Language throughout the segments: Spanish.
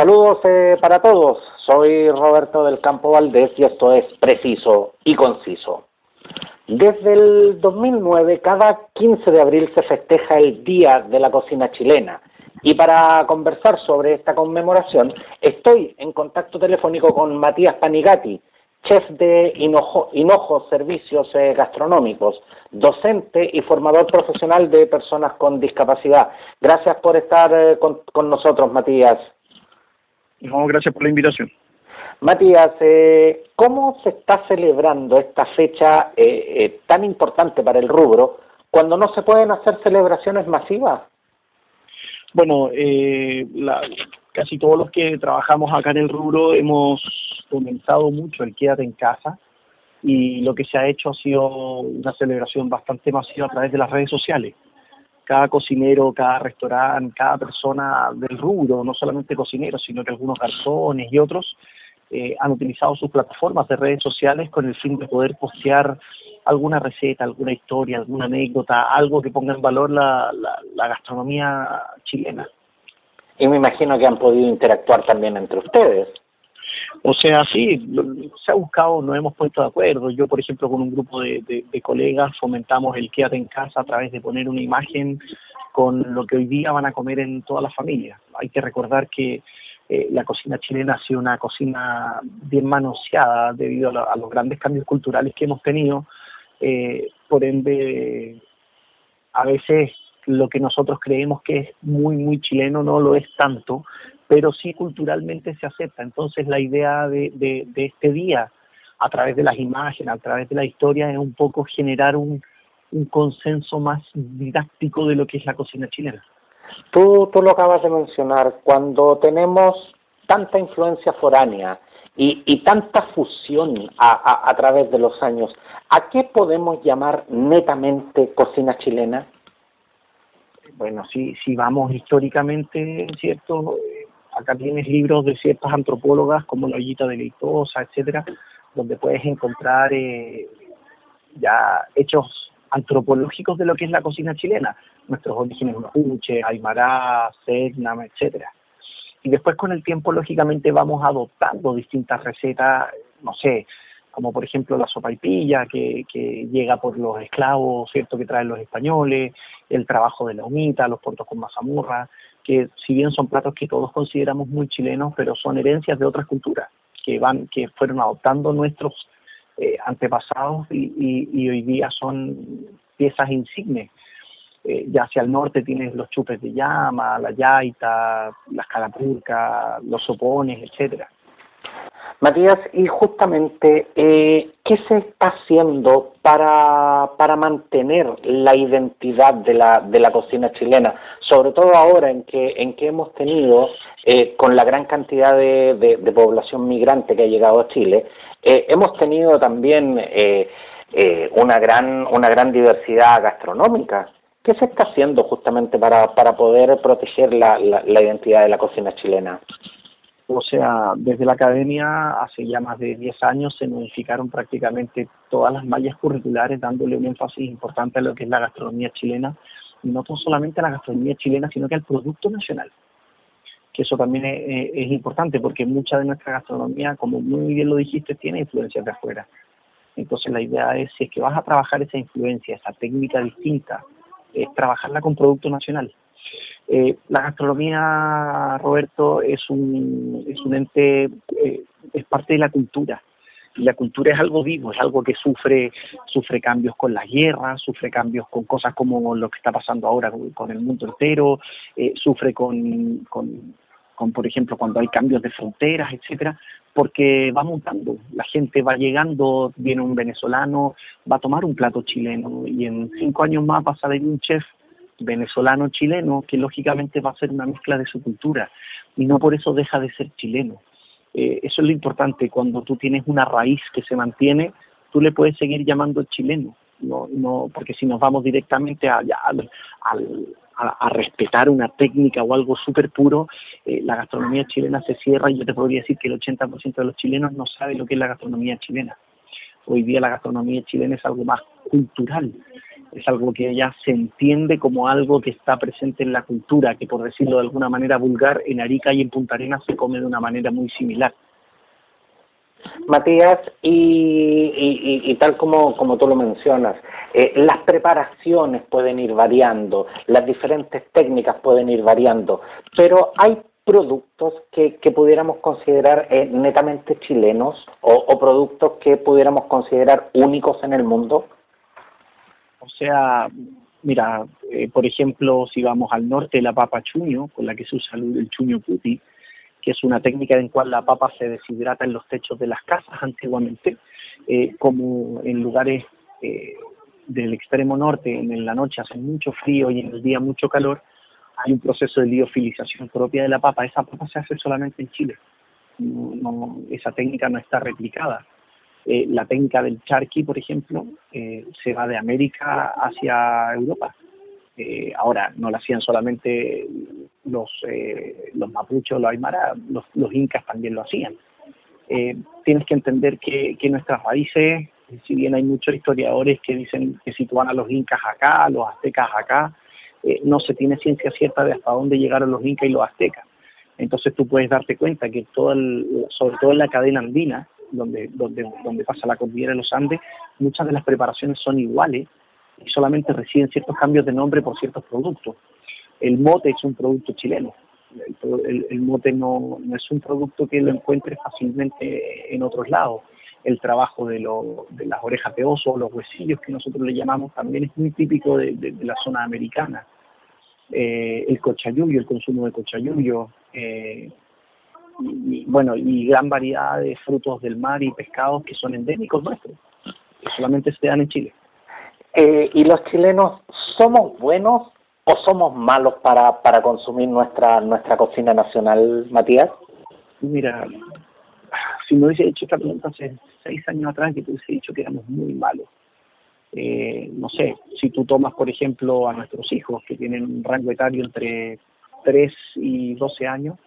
Saludos eh, para todos. Soy Roberto del Campo Valdés y esto es preciso y conciso. Desde el 2009, cada 15 de abril se festeja el Día de la Cocina Chilena. Y para conversar sobre esta conmemoración, estoy en contacto telefónico con Matías Panigati, chef de Hinojo, Servicios eh, Gastronómicos, docente y formador profesional de personas con discapacidad. Gracias por estar eh, con nosotros, Matías. No, gracias por la invitación. Matías, eh, ¿cómo se está celebrando esta fecha eh, eh, tan importante para el rubro cuando no se pueden hacer celebraciones masivas? Bueno, eh, la, casi todos los que trabajamos acá en el rubro hemos comenzado mucho el quédate en casa y lo que se ha hecho ha sido una celebración bastante masiva a través de las redes sociales cada cocinero, cada restaurante, cada persona del rubro, no solamente cocineros, sino que algunos garzones y otros, eh, han utilizado sus plataformas de redes sociales con el fin de poder postear alguna receta, alguna historia, alguna anécdota, algo que ponga en valor la, la gastronomía chilena. Y me imagino que han podido interactuar también entre ustedes. O sea, sí, se ha buscado, nos hemos puesto de acuerdo. Yo, por ejemplo, con un grupo de, colegas fomentamos el quédate en casa a través de poner una imagen con lo que hoy día van a comer en todas las familias. Hay que recordar que eh, la cocina chilena ha sido una cocina bien manoseada debido a, los grandes cambios culturales que hemos tenido. Eh, por ende, a veces lo que nosotros creemos que es muy, muy chileno no lo es tanto, pero sí culturalmente se acepta. Entonces la idea de, de, de este día, a través de las imágenes, a través de la historia, es un poco generar un, un consenso más didáctico de lo que es la cocina chilena. Tú, tú lo acabas de mencionar, cuando tenemos tanta influencia foránea y, y tanta fusión a, a, a través de los años, ¿a qué podemos llamar netamente cocina chilena? Bueno, si, si vamos históricamente, ¿cierto? Acá tienes libros de ciertas antropólogas como la ollita deleitosa, etcétera, donde puedes encontrar eh, ya hechos antropológicos de lo que es la cocina chilena, nuestros orígenes mapuche, aymara, segnam, etcétera. Y después con el tiempo, lógicamente, vamos adoptando distintas recetas, no sé, como por ejemplo la sopaipilla que, que llega por los esclavos, ¿cierto?, que traen los españoles, el trabajo de la humita, los puertos con mazamurra, que si bien son platos que todos consideramos muy chilenos, pero son herencias de otras culturas que van, que fueron adoptando nuestros eh, antepasados y, y, hoy día son piezas insignes. Eh, ya hacia el norte tienes los chupes de llama, la yaita, las calapurcas, los sopones, etcétera. Matías, y justamente, eh, ¿qué se está haciendo para, para mantener la identidad de la, de la cocina chilena? Sobre todo ahora en que, en que hemos tenido, eh, con la gran cantidad de, de, de, población migrante que ha llegado a Chile, eh, hemos tenido también eh, una, gran, una gran diversidad gastronómica. ¿Qué se está haciendo justamente para, para poder proteger la, la identidad de la cocina chilena? O sea, desde la academia hace ya más de 10 años se modificaron prácticamente todas las mallas curriculares dándole un énfasis importante a lo que es la gastronomía chilena, y no solamente a la gastronomía chilena, sino que al producto nacional. Que eso también es, importante porque mucha de nuestra gastronomía, como muy bien lo dijiste, tiene influencias de afuera. Entonces la idea es, si es que vas a trabajar esa influencia, esa técnica distinta, es trabajarla con producto nacional eh, la gastronomía, Roberto, es un, es un ente, eh, es parte de la cultura. Y la cultura es algo vivo, es algo que sufre, sufre cambios con las guerras, sufre cambios con cosas como lo que está pasando ahora con, el mundo entero, eh, sufre con, con, con, por ejemplo, cuando hay cambios de fronteras, etcétera, porque va montando, la gente va llegando, viene un venezolano, va a tomar un plato chileno y en cinco años más va a salir un chef venezolano-chileno, que lógicamente va a ser una mezcla de su cultura y no por eso deja de ser chileno. Eh, eso es lo importante, cuando tú tienes una raíz que se mantiene, tú le puedes seguir llamando chileno, no, no, porque si nos vamos directamente a, respetar una técnica o algo súper puro, eh, la gastronomía chilena se cierra y yo te podría decir que el 80% de los chilenos no sabe lo que es la gastronomía chilena. Hoy día la gastronomía chilena es algo más cultural, es algo que ya se entiende como algo que está presente en la cultura, que por decirlo de alguna manera vulgar, en Arica y en Punta Arenas se come de una manera muy similar. Matías, y, y, tal como, como tú lo mencionas, eh, las preparaciones pueden ir variando, las diferentes técnicas pueden ir variando, pero hay productos que, que pudiéramos considerar eh, netamente chilenos o productos que pudiéramos considerar únicos en el mundo. O sea, mira, eh, por ejemplo, si vamos al norte, la papa chuño, con la que se usa el chuño puti, que es una técnica en cual la papa se deshidrata en los techos de las casas antiguamente, eh, como en lugares eh, del extremo norte, en la noche hace mucho frío y en el día mucho calor, hay un proceso de liofilización propia de la papa. Esa papa se hace solamente en Chile. No, esa técnica no está replicada. Eh, la técnica del charqui, por ejemplo, eh, se va de América hacia Europa. Eh, ahora, no la hacían solamente los, eh, los mapuchos, los aymara, los, los incas también lo hacían. Eh, tienes que entender que, que nuestras raíces, si bien hay muchos historiadores que dicen que sitúan a los incas acá, a los aztecas acá, no se tiene ciencia cierta de hasta dónde llegaron los incas y los aztecas. Entonces tú puedes darte cuenta que todo el, sobre todo en la cadena andina, donde, donde, donde pasa la cordillera de los Andes, muchas de las preparaciones son iguales y solamente reciben ciertos cambios de nombre por ciertos productos. El mote es un producto chileno. El, el, mote no, no es un producto que lo encuentres fácilmente en otros lados. El trabajo de, lo, de las orejas de oso, los huesillos que nosotros le llamamos, también es muy típico de, de, la zona americana. Eh, el cochayuyo, el consumo de cochayuyo, eh, y, bueno, y gran variedad de frutos del mar y pescados que son endémicos nuestros, que solamente se dan en Chile. Eh, ¿Y los chilenos somos buenos o somos malos para, para consumir nuestra, nuestra cocina nacional, Matías? Mira, si me hubiese hecho esta pregunta hace seis años atrás, que te hubiese dicho que éramos muy malos. Eh, no sé, si tú tomas, por ejemplo, a nuestros hijos, que tienen un rango etario entre 3 y 12 años,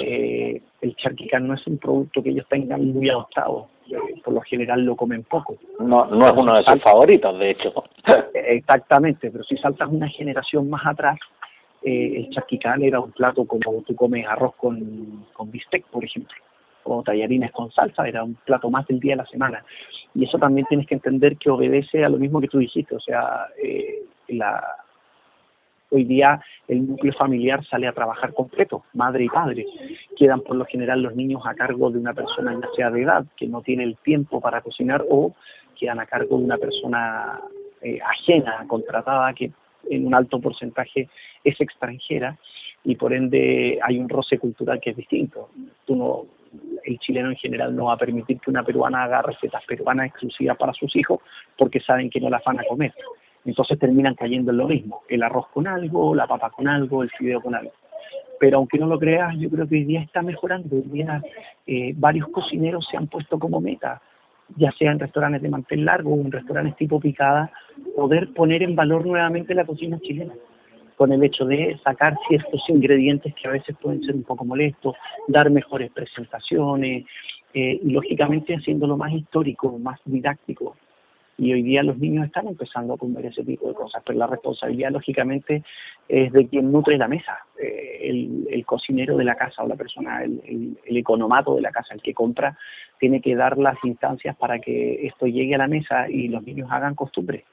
eh, el charquicán no es un producto que ellos tengan muy adoptado. Eh, por lo general lo comen poco. No, no es uno de sus favoritos, de hecho. Exactamente, pero si saltas una generación más atrás, eh, el charquicán era un plato como tú comes arroz con, con bistec, por ejemplo, o tallarines con salsa, era un plato más del día de la semana. Y eso también tienes que entender que obedece a lo mismo que tú dijiste, o sea, eh, la Hoy día el núcleo familiar sale a trabajar completo, madre y padre. Quedan por lo general los niños a cargo de una persona ya sea de edad que no tiene el tiempo para cocinar o quedan a cargo de una persona eh, ajena, contratada, que en un alto porcentaje es extranjera y por ende hay un roce cultural que es distinto. Tú no, el chileno en general no va a permitir que una peruana haga recetas peruanas exclusivas para sus hijos porque saben que no las van a comer entonces terminan cayendo en lo mismo, el arroz con algo, la papa con algo, el fideo con algo. Pero aunque no lo creas, yo creo que hoy día está mejorando, hoy día eh, varios cocineros se han puesto como meta, ya sea en restaurantes de mantel largo o en restaurantes tipo picada, poder poner en valor nuevamente la cocina chilena con el hecho de sacar ciertos ingredientes que a veces pueden ser un poco molestos, dar mejores presentaciones eh, y lógicamente haciéndolo más histórico, más didáctico y hoy día los niños están empezando a comer ese tipo de cosas, pero la responsabilidad lógicamente es de quien nutre la mesa, eh, el, el, cocinero de la casa o la persona, el, el, el, economato de la casa, el que compra, tiene que dar las instancias para que esto llegue a la mesa y los niños hagan costumbre.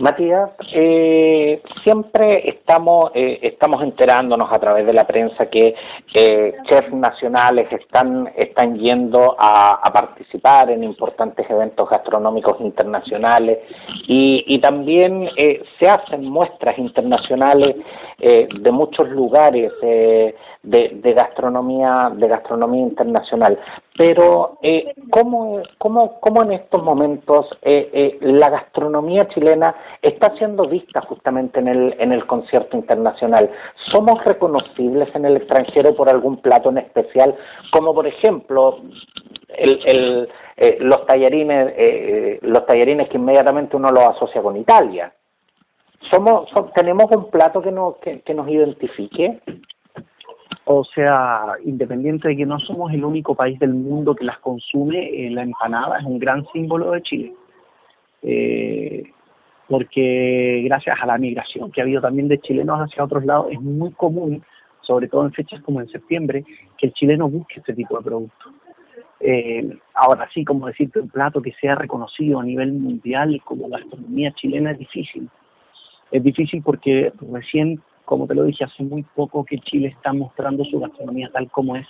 Matías, eh, siempre estamos eh, estamos enterándonos a través de la prensa que eh, chefs nacionales están están yendo a, participar en importantes eventos gastronómicos internacionales y, y también eh, se hacen muestras internacionales eh, de muchos lugares eh, de, de gastronomía de gastronomía internacional pero eh, ¿cómo, cómo, cómo en estos momentos eh, eh, la gastronomía chilena está siendo vista justamente en el, en el concierto internacional? ¿Somos reconocibles en el extranjero por algún plato en especial? Como por ejemplo el, el, eh, los tallarines eh, eh, los tallarines que inmediatamente uno los asocia con Italia. ¿Somos, so, ¿Tenemos un plato que, no, que, que nos identifique? O sea, independiente de que no somos el único país del mundo que las consume, eh, la empanada es un gran símbolo de Chile. Eh, porque gracias a la migración que ha habido también de chilenos hacia otros lados, es muy común, sobre todo en fechas como en septiembre, que el chileno busque este tipo de productos. Eh, ahora sí, como decirte, un plato que sea reconocido a nivel mundial como gastronomía chilena es difícil. Es difícil porque recién, como te lo dije, hace muy poco que Chile está mostrando su gastronomía tal como es.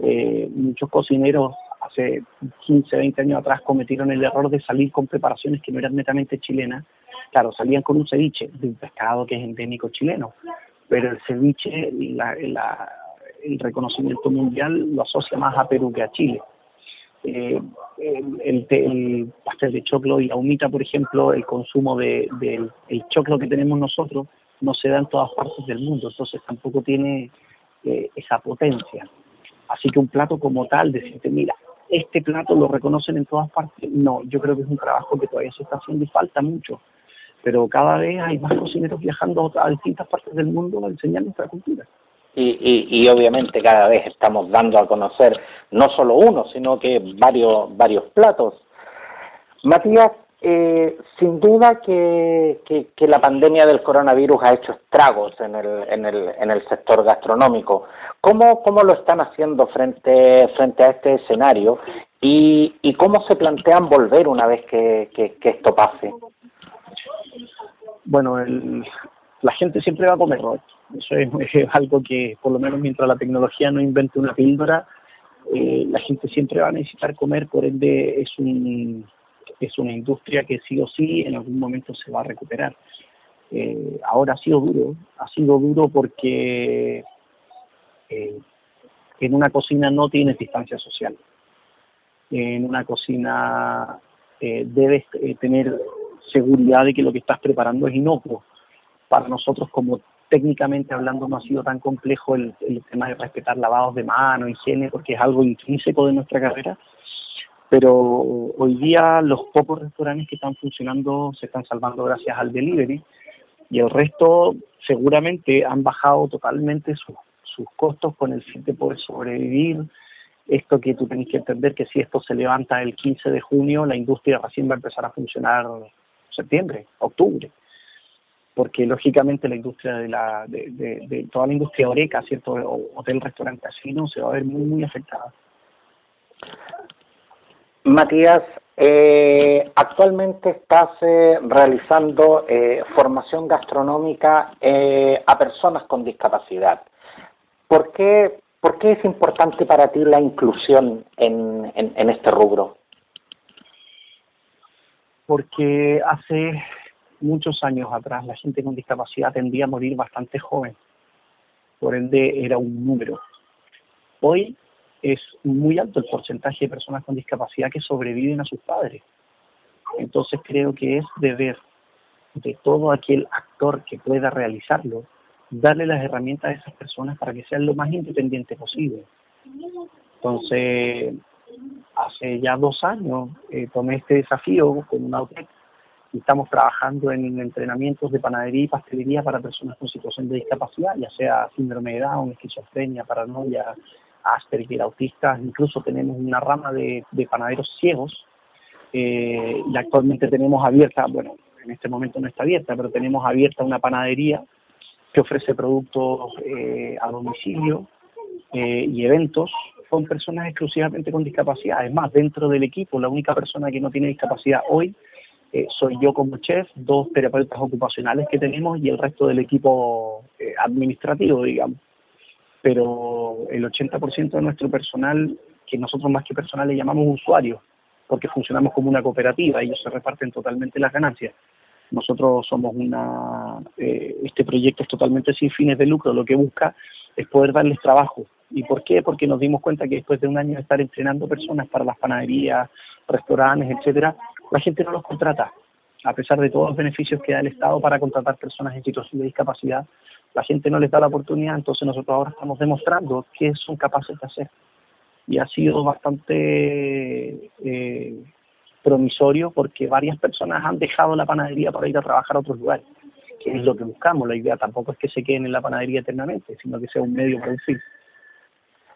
Eh, muchos cocineros hace 15, 20 años atrás cometieron el error de salir con preparaciones que no eran netamente chilenas. Claro, salían con un ceviche de un pescado que es endémico chileno, pero el ceviche, la, el reconocimiento mundial lo asocia más a Perú que a Chile. Eh, el, el, pastel de choclo y la humita, por ejemplo, el consumo de, del el choclo que tenemos nosotros no se da en todas partes del mundo, entonces tampoco tiene eh, esa potencia. Así que un plato como tal, decirte, mira, este plato lo reconocen en todas partes, no, yo creo que es un trabajo que todavía se está haciendo y falta mucho, pero cada vez hay más cocineros viajando a distintas partes del mundo a enseñar cultura y, y, obviamente cada vez estamos dando a conocer no solo uno, sino que varios, varios platos. Matías, eh, sin duda que, que, la pandemia del coronavirus ha hecho estragos en el, en el, en el sector gastronómico. ¿Cómo, ¿Cómo lo están haciendo frente, frente a este escenario y, y cómo se plantean volver una vez que, que, esto pase? Bueno, el, la gente siempre va a comer. Eso es, algo que, por lo menos mientras la tecnología no invente una píldora, eh, la gente siempre va a necesitar comer, por ende es, un, es una industria que sí o sí en algún momento se va a recuperar. Eh, ahora ha sido duro, ha sido duro porque eh, en una cocina no tienes distancia social. En una cocina eh, debes eh, tener seguridad de que lo que estás preparando es inocuo. Para nosotros como técnicamente hablando no ha sido tan complejo el, el tema de respetar lavados de mano, higiene, porque es algo intrínseco de nuestra carrera, pero hoy día los pocos restaurantes que están funcionando se están salvando gracias al delivery y el resto seguramente han bajado totalmente sus, costos con el fin de poder sobrevivir. Esto que tú tenés que entender que si esto se levanta el 15 de junio, la industria recién va a empezar a funcionar septiembre, octubre porque lógicamente la industria de la de, de, toda la industria oreca, cierto, hotel, restaurante, casino, se va a ver muy muy afectada. Matías, eh, actualmente estás eh, realizando eh, formación gastronómica eh, a personas con discapacidad. ¿Por qué, ¿Por qué es importante para ti la inclusión en, en, en este rubro? Porque hace muchos años atrás la gente con discapacidad tendía a morir bastante joven, por ende era un número. Hoy es muy alto el porcentaje de personas con discapacidad que sobreviven a sus padres. Entonces creo que es deber de todo aquel actor que pueda realizarlo, darle las herramientas a esas personas para que sean lo más independiente posible. Entonces, hace ya dos años eh, tomé este desafío con una estamos trabajando en entrenamientos de panadería y pastelería para personas con situación de discapacidad, ya sea síndrome de Down, esquizofrenia, paranoia, Asperger, autistas, incluso tenemos una rama de, de panaderos ciegos eh, y actualmente tenemos abierta, bueno, en este momento no está abierta, pero tenemos abierta una panadería que ofrece productos eh, a domicilio eh, y eventos con personas exclusivamente con discapacidad. Es más, dentro del equipo, la única persona que no tiene discapacidad hoy eh, soy yo como chef, dos terapeutas ocupacionales que tenemos y el resto del equipo eh, administrativo, digamos. Pero el 80% de nuestro personal, que nosotros más que personal le llamamos usuarios, porque funcionamos como una cooperativa, ellos se reparten totalmente las ganancias. Nosotros somos una, eh, este proyecto es totalmente sin fines de lucro, lo que busca es poder darles trabajo. ¿Y por qué? Porque nos dimos cuenta que después de un año de estar entrenando personas para las panaderías, restaurantes, etcétera, la gente no los contrata. A pesar de todos los beneficios que da el Estado para contratar personas en situación de discapacidad, la gente no les da la oportunidad, entonces nosotros ahora estamos demostrando que son capaces de hacer. Y ha sido bastante eh, promisorio porque varias personas han dejado la panadería para ir a trabajar a otros lugares, que es lo que buscamos. La idea tampoco es que se queden en la panadería eternamente, sino que sea un medio producir.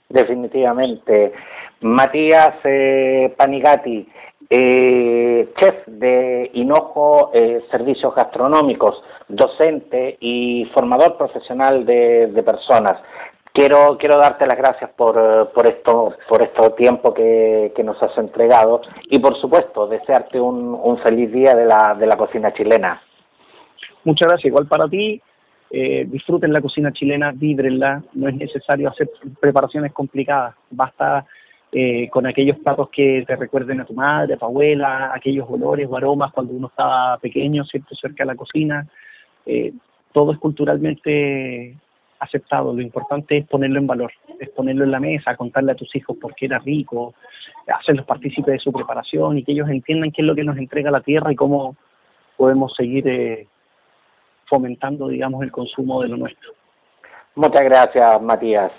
Definitivamente. Matías eh, Panigati, eh, chef de Hinojo eh, Servicios Gastronómicos, docente y formador profesional de, personas. Quiero, quiero darte las gracias por, por esto, por este tiempo que, que nos has entregado y por supuesto desearte un, un feliz día de la, de la cocina chilena. Muchas gracias, igual para ti. Eh, disfruten la cocina chilena, víbrenla, no es necesario hacer preparaciones complicadas, basta eh, con aquellos platos que te recuerden a tu madre, a tu abuela, aquellos olores o aromas cuando uno estaba pequeño, siempre cerca de la cocina. Eh, todo es culturalmente aceptado, lo importante es ponerlo en valor, es ponerlo en la mesa, contarle a tus hijos por qué era rico, hacerlos partícipes de su preparación y que ellos entiendan qué es lo que nos entrega la tierra y cómo podemos seguir eh, fomentando, digamos, el consumo de lo nuestro. Muchas gracias, Matías.